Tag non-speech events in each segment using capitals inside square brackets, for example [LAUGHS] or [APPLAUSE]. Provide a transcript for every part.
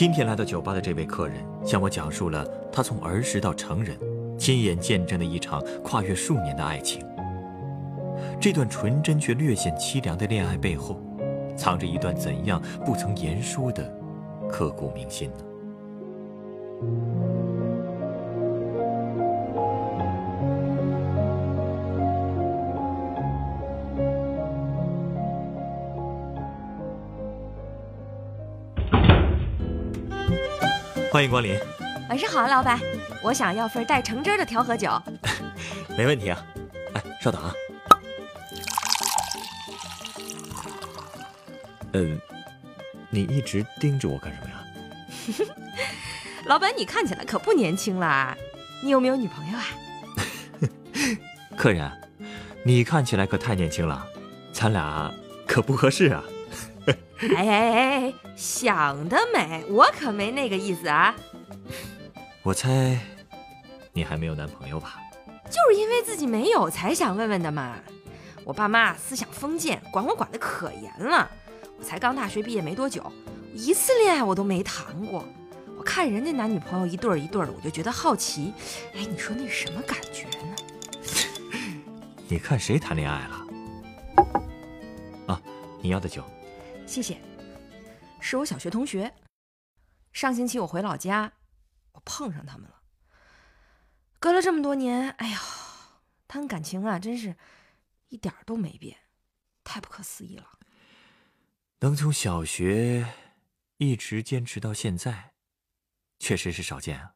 今天来到酒吧的这位客人，向我讲述了他从儿时到成人，亲眼见证的一场跨越数年的爱情。这段纯真却略显凄凉的恋爱背后，藏着一段怎样不曾言说的刻骨铭心呢？欢迎光临，晚上好，老板，我想要份带橙汁的调和酒。[LAUGHS] 没问题啊。哎，稍等啊。嗯，你一直盯着我干什么呀？[LAUGHS] 老板，你看起来可不年轻啦，你有没有女朋友啊？[LAUGHS] 客人，你看起来可太年轻了，咱俩可不合适啊。[LAUGHS] 哎哎哎，想得美，我可没那个意思啊。我猜，你还没有男朋友吧？就是因为自己没有，才想问问的嘛。我爸妈思想封建，管我管得可严了。我才刚大学毕业没多久，一次恋爱我都没谈过。我看人家男女朋友一对儿一对儿的，我就觉得好奇。哎，你说那是什么感觉呢？[LAUGHS] 你看谁谈恋爱了？啊，你要的酒。谢谢，是我小学同学。上星期我回老家，我碰上他们了。隔了这么多年，哎呀，他们感情啊，真是一点都没变，太不可思议了。能从小学一直坚持到现在，确实是少见啊。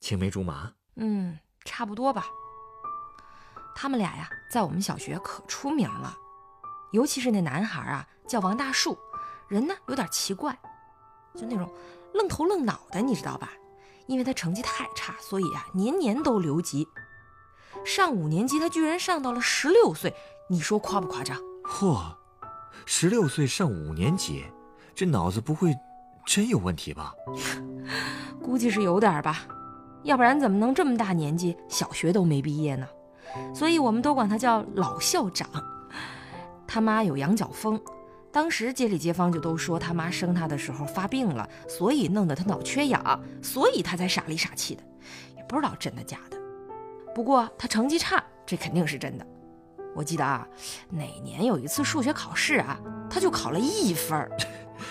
青梅竹马，嗯，差不多吧。他们俩呀，在我们小学可出名了。尤其是那男孩啊，叫王大树，人呢有点奇怪，就那种愣头愣脑的，你知道吧？因为他成绩太差，所以啊年年都留级。上五年级他居然上到了十六岁，你说夸不夸张？嚯，十六岁上五年级，这脑子不会真有问题吧？[LAUGHS] 估计是有点吧，要不然怎么能这么大年纪小学都没毕业呢？所以我们都管他叫老校长。他妈有羊角风，当时街里街坊就都说他妈生他的时候发病了，所以弄得他脑缺氧，所以他才傻里傻气的，也不知道真的假的。不过他成绩差，这肯定是真的。我记得啊，哪年有一次数学考试啊，他就考了一分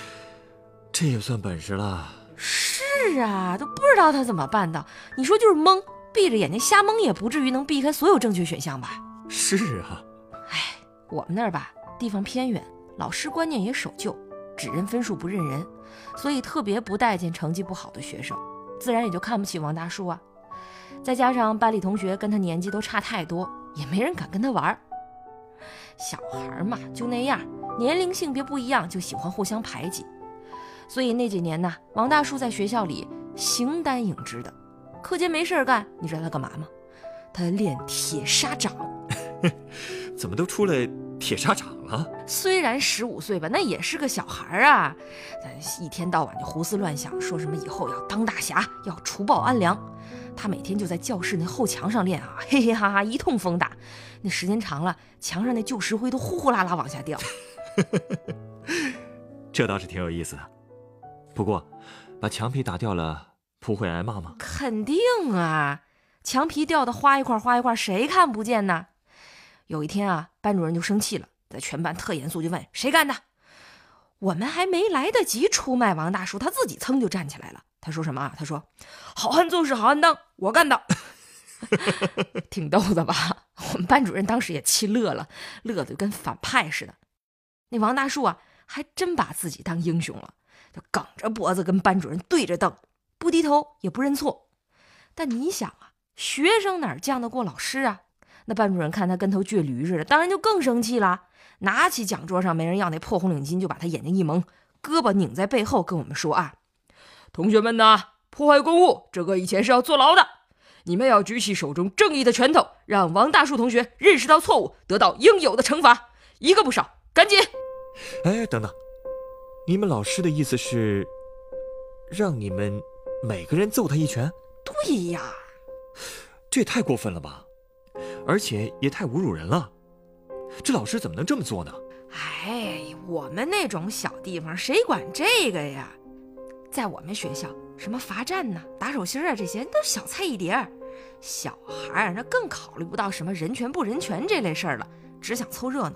[LAUGHS] 这也算本事了。是啊，都不知道他怎么办的。你说就是蒙，闭着眼睛瞎蒙，也不至于能避开所有正确选项吧？是啊。我们那儿吧，地方偏远，老师观念也守旧，只认分数不认人，所以特别不待见成绩不好的学生，自然也就看不起王大叔啊。再加上班里同学跟他年纪都差太多，也没人敢跟他玩儿。小孩嘛，就那样，年龄性别不一样，就喜欢互相排挤。所以那几年呢，王大叔在学校里形单影只的，课间没事干，你知道他干嘛吗？他练铁砂掌。怎么都出来铁砂掌了？虽然十五岁吧，那也是个小孩啊。一天到晚就胡思乱想，说什么以后要当大侠，要除暴安良。他每天就在教室那后墙上练啊，[LAUGHS] 嘿嘿哈哈一通疯打。那时间长了，墙上那旧石灰都呼呼啦啦往下掉。[LAUGHS] 这倒是挺有意思的。不过，把墙皮打掉了，不会挨骂吗？肯定啊，墙皮掉的花一块花一块，谁看不见呢？有一天啊，班主任就生气了，在全班特严肃，就问谁干的。我们还没来得及出卖王大叔，他自己噌就站起来了。他说什么啊？他说：“好汉做事好汉当，我干的。[LAUGHS] ”挺逗的吧？[LAUGHS] 我们班主任当时也气乐了，乐得跟反派似的。那王大叔啊，还真把自己当英雄了，就梗着脖子跟班主任对着瞪，不低头也不认错。但你想啊，学生哪犟得过老师啊？那班主任看他跟头倔驴似的，当然就更生气了，拿起讲桌上没人要那破红领巾，就把他眼睛一蒙，胳膊拧在背后跟我们说啊：“同学们呐，破坏公物，这个以前是要坐牢的。你们要举起手中正义的拳头，让王大树同学认识到错误，得到应有的惩罚，一个不少，赶紧！”哎，等等，你们老师的意思是让你们每个人揍他一拳？对呀，这也太过分了吧！而且也太侮辱人了。这老师怎么能这么做呢？哎，我们那种小地方谁管这个呀？在我们学校，什么罚站呢、打手心啊，这些都小菜一碟儿。小孩儿那更考虑不到什么人权不人权这类事儿了，只想凑热闹。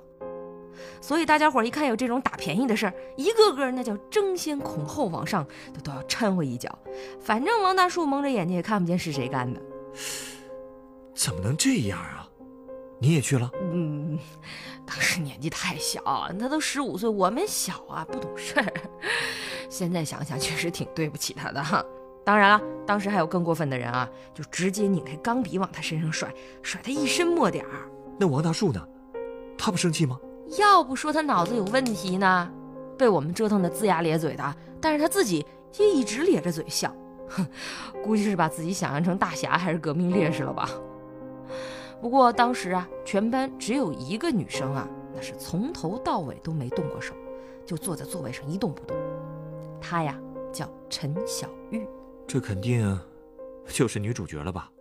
所以大家伙一看有这种打便宜的事儿，一个个那叫争先恐后往上，都都要掺和一脚。反正王大树蒙着眼睛也看不见是谁干的。怎么能这样啊？你也去了？嗯，当时年纪太小，他都十五岁，我们小啊，不懂事儿。[LAUGHS] 现在想想，确实挺对不起他的哈。当然了，当时还有更过分的人啊，就直接拧开钢笔往他身上甩，甩他一身墨点儿。那王大树呢？他不生气吗？要不说他脑子有问题呢，被我们折腾的龇牙咧嘴的，但是他自己也一直咧着嘴笑，哼，[LAUGHS] 估计是把自己想象成大侠还是革命烈士了吧。不过当时啊，全班只有一个女生啊，那是从头到尾都没动过手，就坐在座位上一动不动。她呀叫陈小玉，这肯定就是女主角了吧？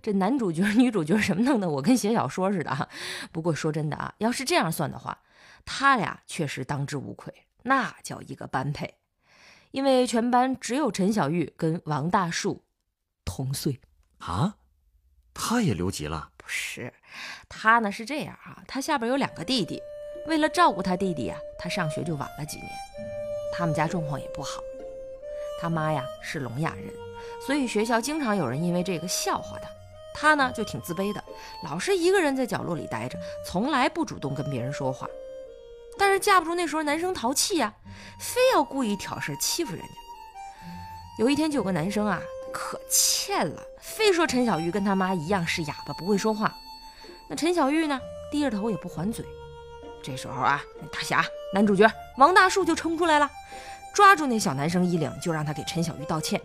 这男主角、女主角什么弄的，我跟写小说似的哈。不过说真的啊，要是这样算的话，他俩确实当之无愧，那叫一个般配。因为全班只有陈小玉跟王大树同岁啊，他也留级了？不是，他呢是这样啊，他下边有两个弟弟，为了照顾他弟弟啊，他上学就晚了几年。他们家状况也不好，他妈呀是聋哑人，所以学校经常有人因为这个笑话他。他呢就挺自卑的，老是一个人在角落里待着，从来不主动跟别人说话。但是架不住那时候男生淘气呀，非要故意挑事欺负人家。有一天就有个男生啊，可欠了，非说陈小玉跟他妈一样是哑巴，不会说话。那陈小玉呢，低着头也不还嘴。这时候啊，那大侠男主角王大树就冲出来了，抓住那小男生衣领，就让他给陈小玉道歉。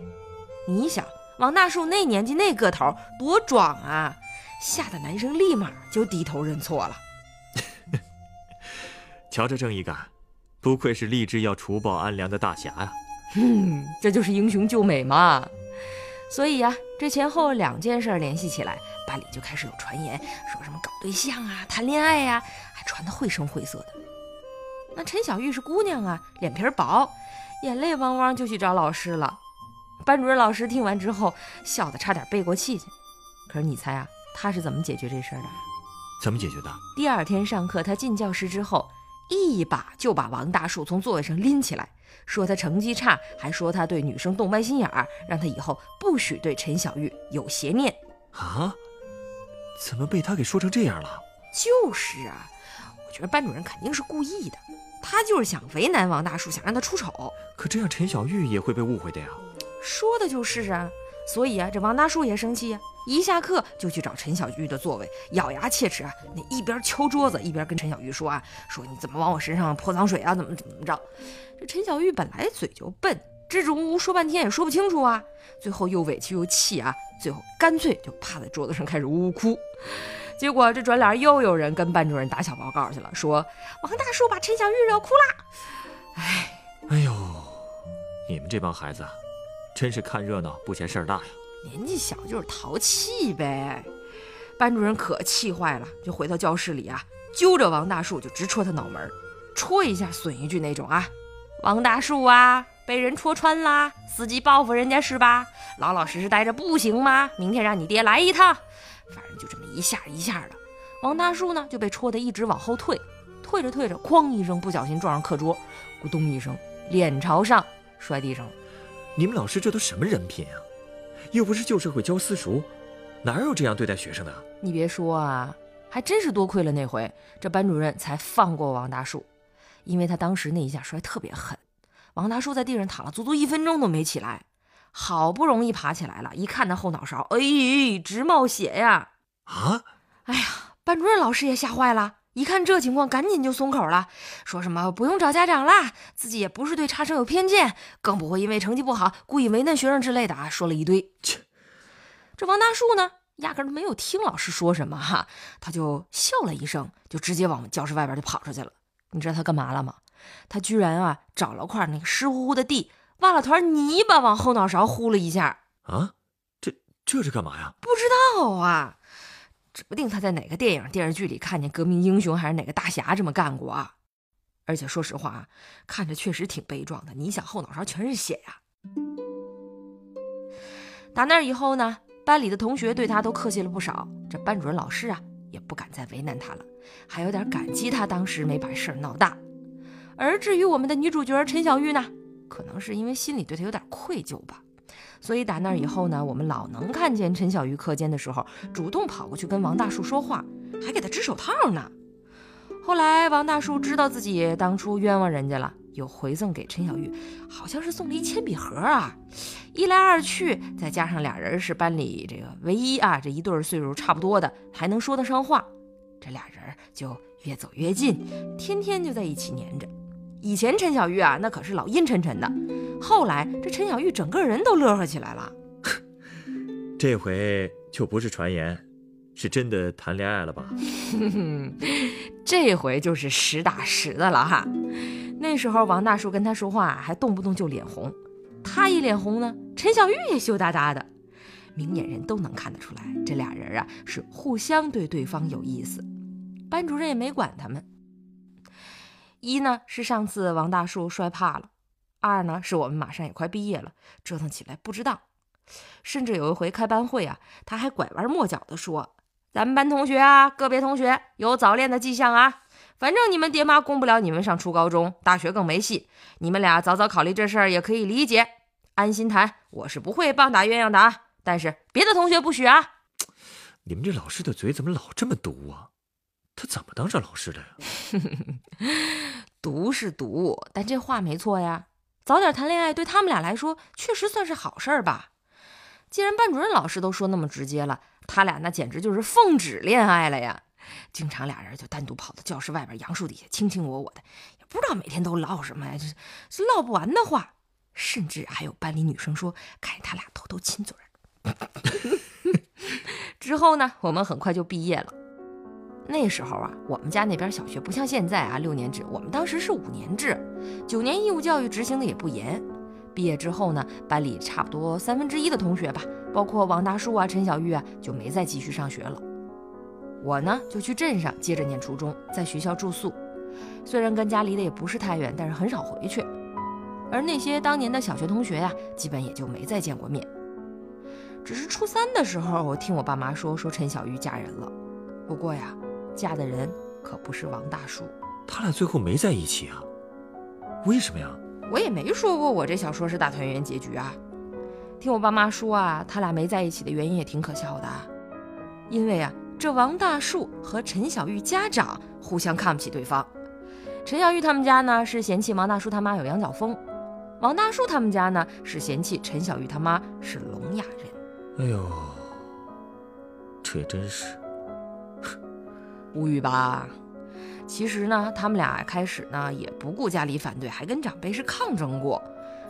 你想，王大树那年纪那个头多壮啊，吓得男生立马就低头认错了。[LAUGHS] 瞧这正义感，不愧是立志要除暴安良的大侠呀！嗯，这就是英雄救美嘛。所以呀，这前后两件事联系起来，班里就开始有传言，说什么搞对象啊、谈恋爱呀，还传得绘声绘色的。那陈小玉是姑娘啊，脸皮薄，眼泪汪汪就去找老师了。班主任老师听完之后，笑得差点背过气去。可是你猜啊，他是怎么解决这事儿的？怎么解决的？第二天上课，他进教室之后，一把就把王大树从座位上拎起来，说他成绩差，还说他对女生动歪心眼儿，让他以后不许对陈小玉有邪念。啊？怎么被他给说成这样了？就是啊，我觉得班主任肯定是故意的，他就是想为难王大树，想让他出丑。可这样陈小玉也会被误会的呀。说的就是啊，所以啊，这王大树也生气呀、一下课就去找陈小玉的座位，咬牙切齿啊，那一边敲桌子，一边跟陈小玉说啊，说你怎么往我身上泼脏水啊，怎么怎么怎么着。这陈小玉本来嘴就笨，支支吾吾说半天也说不清楚啊，最后又委屈又气啊，最后干脆就趴在桌子上开始呜呜哭。结果这转脸又有人跟班主任打小报告去了，说王大树把陈小玉惹哭了。哎，哎呦，你们这帮孩子啊，真是看热闹不嫌事儿大呀！年纪小就是淘气呗。班主任可气坏了，就回到教室里啊，揪着王大树就直戳他脑门，戳一下损一句那种啊。王大树啊，被人戳穿啦，伺机报复人家是吧？老老实实待着不行吗？明天让你爹来一趟。反正就这么一下一下的，王大树呢就被戳得一直往后退，退着退着，哐一声，不小心撞上课桌，咕咚一声，脸朝上摔地上了。你们老师这都什么人品啊？又不是旧社会教私塾，哪有这样对待学生的？你别说啊，还真是多亏了那回，这班主任才放过王大树，因为他当时那一下摔特别狠，王大树在地上躺了足足一分钟都没起来，好不容易爬起来了，一看那后脑勺，哎，直冒血呀！啊！哎呀，班主任老师也吓坏了，一看这情况，赶紧就松口了，说什么不用找家长啦，自己也不是对差生有偏见，更不会因为成绩不好故意为难学生之类的啊，说了一堆。切，这王大树呢，压根儿没有听老师说什么哈，他就笑了一声，就直接往教室外边就跑出去了。你知道他干嘛了吗？他居然啊找了块那个湿乎乎的地，挖了团泥巴往后脑勺呼了一下。啊，这这是干嘛呀？不知道啊。指不定他在哪个电影、电视剧里看见革命英雄还是哪个大侠这么干过啊！而且说实话啊，看着确实挺悲壮的。你想，后脑勺全是血呀！打那以后呢，班里的同学对他都客气了不少，这班主任老师啊也不敢再为难他了，还有点感激他当时没把事儿闹大。而至于我们的女主角陈小玉呢，可能是因为心里对他有点愧疚吧。所以打那以后呢，我们老能看见陈小玉课间的时候主动跑过去跟王大树说话，还给他织手套呢。后来王大树知道自己当初冤枉人家了，又回赠给陈小玉，好像是送了一铅笔盒啊。一来二去，再加上俩人是班里这个唯一啊，这一对岁数差不多的，还能说得上话，这俩人就越走越近，天天就在一起黏着。以前陈小玉啊，那可是老阴沉沉的。后来这陈小玉整个人都乐呵起来了。[LAUGHS] 这回就不是传言，是真的谈恋爱了吧？[LAUGHS] 这回就是实打实的了哈。那时候王大叔跟他说话还动不动就脸红，他一脸红呢，陈小玉也羞答答的。明眼人都能看得出来，这俩人啊是互相对对方有意思。班主任也没管他们。一呢是上次王大叔摔怕了，二呢是我们马上也快毕业了，折腾起来不值当。甚至有一回开班会啊，他还拐弯抹角的说：“咱们班同学啊，个别同学有早恋的迹象啊，反正你们爹妈供不了你们上初高中、大学更没戏。你们俩早早考虑这事儿也可以理解，安心谈。我是不会棒打鸳鸯的啊，但是别的同学不许啊。”你们这老师的嘴怎么老这么毒啊？他怎么当上老师的呀？[LAUGHS] 毒是毒，但这话没错呀。早点谈恋爱对他们俩来说确实算是好事儿吧。既然班主任老师都说那么直接了，他俩那简直就是奉旨恋爱了呀。经常俩人就单独跑到教室外边杨树底下卿卿我我的，也不知道每天都唠什么呀，这是唠不完的话。甚至还有班里女生说看见他俩偷偷亲嘴儿。[LAUGHS] 之后呢，我们很快就毕业了。那时候啊，我们家那边小学不像现在啊六年制，我们当时是五年制，九年义务教育执行的也不严。毕业之后呢，班里差不多三分之一的同学吧，包括王大树啊、陈小玉啊，就没再继续上学了。我呢就去镇上接着念初中，在学校住宿。虽然跟家离得也不是太远，但是很少回去。而那些当年的小学同学呀，基本也就没再见过面。只是初三的时候，我听我爸妈说，说陈小玉嫁人了。不过呀。嫁的人可不是王大叔，他俩最后没在一起啊？为什么呀？我也没说过我这小说是大团圆结局啊。听我爸妈说啊，他俩没在一起的原因也挺可笑的，因为啊，这王大树和陈小玉家长互相看不起对方。陈小玉他们家呢是嫌弃王大叔他妈有羊角风，王大叔他们家呢是嫌弃陈小玉他妈是聋哑人。哎呦，这也真是。无语吧？其实呢，他们俩开始呢也不顾家里反对，还跟长辈是抗争过。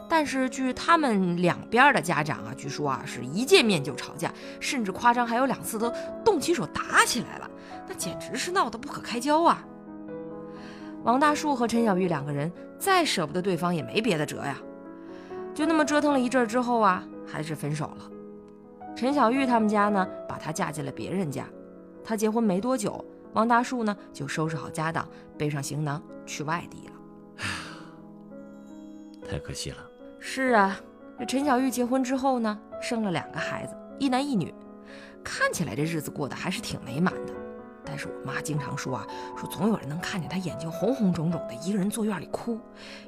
但是据他们两边的家长啊，据说啊是一见面就吵架，甚至夸张还有两次都动起手打起来了，那简直是闹得不可开交啊！王大树和陈小玉两个人再舍不得对方也没别的辙呀，就那么折腾了一阵之后啊，还是分手了。陈小玉他们家呢，把她嫁进了别人家。她结婚没多久。王大树呢，就收拾好家当，背上行囊去外地了。太可惜了。是啊，这陈小玉结婚之后呢，生了两个孩子，一男一女，看起来这日子过得还是挺美满的。但是我妈经常说啊，说总有人能看见她眼睛红红肿肿的，一个人坐院里哭，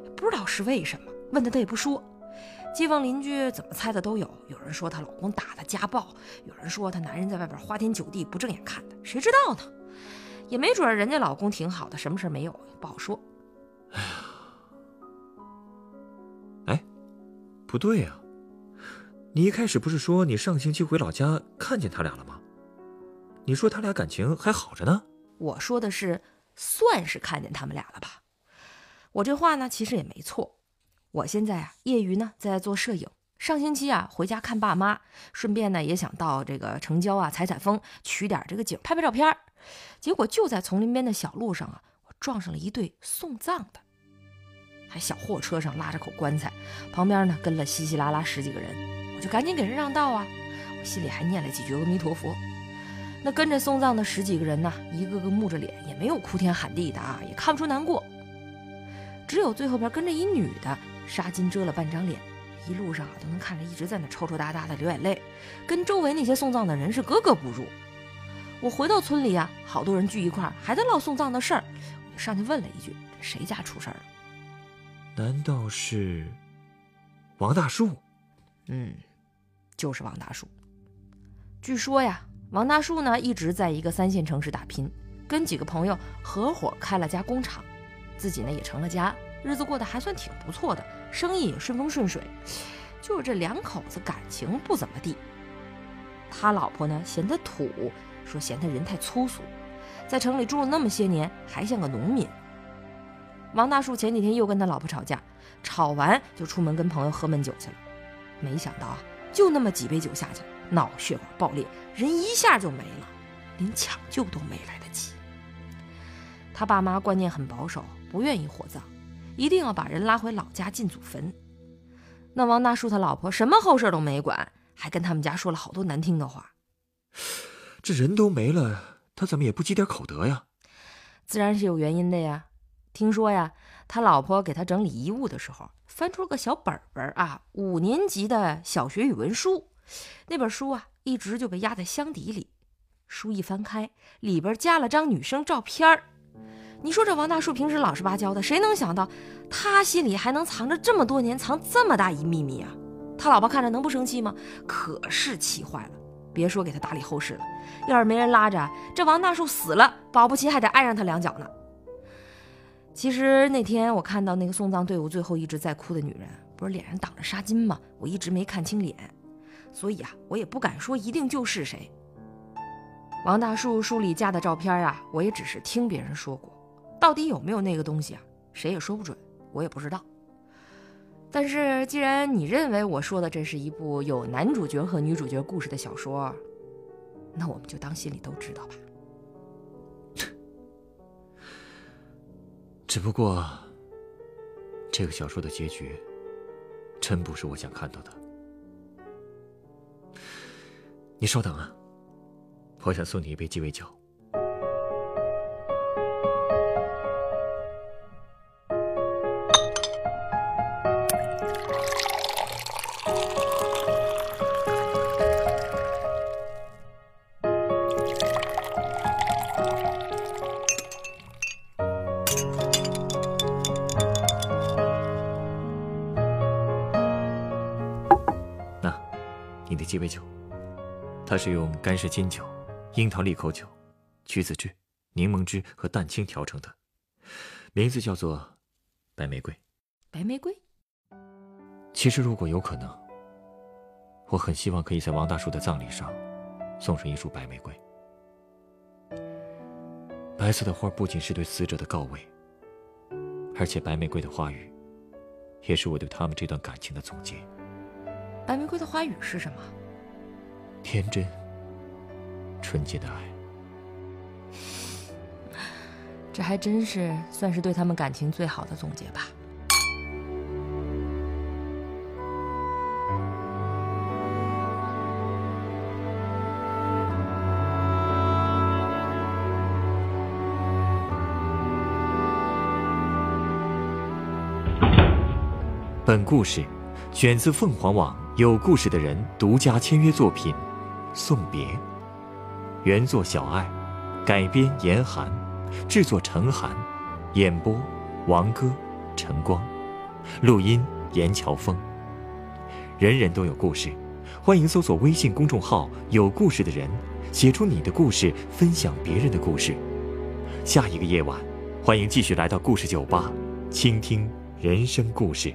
也不知道是为什么。问她，她也不说。街坊邻居怎么猜的都有，有人说她老公打她家暴，有人说她男人在外边花天酒地不正眼看她，谁知道呢？也没准人家老公挺好的，什么事没有，不好说。哎呀，哎，不对呀，你一开始不是说你上星期回老家看见他俩了吗？你说他俩感情还好着呢。我说的是算是看见他们俩了吧。我这话呢，其实也没错。我现在啊，业余呢在做摄影。上星期啊，回家看爸妈，顺便呢也想到这个城郊啊采采风，取点这个景，拍拍照片结果就在丛林边的小路上啊，我撞上了一对送葬的，还小货车上拉着口棺材，旁边呢跟了稀稀拉拉十几个人，我就赶紧给人让道啊，我心里还念了几句阿弥陀佛。那跟着送葬的十几个人呢，一个个木着脸，也没有哭天喊地的啊，也看不出难过，只有最后边跟着一女的，纱巾遮了半张脸。一路上啊，都能看着一直在那抽抽搭搭的流眼泪，跟周围那些送葬的人是格格不入。我回到村里啊，好多人聚一块儿，还在唠送葬的事儿，我就上去问了一句：“这谁家出事儿了？”难道是王大树？嗯，就是王大树。据说呀，王大树呢一直在一个三线城市打拼，跟几个朋友合伙开了家工厂，自己呢也成了家。日子过得还算挺不错的，生意也顺风顺水，就是这两口子感情不怎么地。他老婆呢嫌他土，说嫌他人太粗俗，在城里住了那么些年，还像个农民。王大树前几天又跟他老婆吵架，吵完就出门跟朋友喝闷酒去了，没想到啊，就那么几杯酒下去，脑血管爆裂，人一下就没了，连抢救都没来得及。他爸妈观念很保守，不愿意火葬。一定要把人拉回老家进祖坟。那王大叔他老婆什么后事都没管，还跟他们家说了好多难听的话。这人都没了，他怎么也不积点口德呀？自然是有原因的呀。听说呀，他老婆给他整理遗物的时候，翻出了个小本本啊，五年级的小学语文书。那本书啊，一直就被压在箱底里。书一翻开，里边加了张女生照片儿。你说这王大树平时老实巴交的，谁能想到他心里还能藏着这么多年，藏这么大一秘密啊？他老婆看着能不生气吗？可是气坏了。别说给他打理后事了，要是没人拉着，这王大树死了，保不齐还得挨上他两脚呢。其实那天我看到那个送葬队伍最后一直在哭的女人，不是脸上挡着纱巾吗？我一直没看清脸，所以啊，我也不敢说一定就是谁。王大树书里加的照片啊，我也只是听别人说过。到底有没有那个东西啊？谁也说不准，我也不知道。但是既然你认为我说的这是一部有男主角和女主角故事的小说，那我们就当心里都知道吧。只不过，这个小说的结局，真不是我想看到的。你稍等啊，我想送你一杯鸡尾酒。鸡尾酒，它是用干式金酒、樱桃利口酒、橘子汁、柠檬汁和蛋清调成的，名字叫做白玫瑰。白玫瑰。其实，如果有可能，我很希望可以在王大叔的葬礼上送上一束白玫瑰。白色的花不仅是对死者的告慰，而且白玫瑰的花语，也是我对他们这段感情的总结。白玫瑰的花语是什么？天真、纯洁的爱。[LAUGHS] 这还真是算是对他们感情最好的总结吧。本故事选自凤凰网。有故事的人独家签约作品《送别》，原作小爱，改编严寒，制作陈寒，演播王哥、陈光，录音严乔峰。人人都有故事，欢迎搜索微信公众号“有故事的人”，写出你的故事，分享别人的故事。下一个夜晚，欢迎继续来到故事酒吧，倾听人生故事。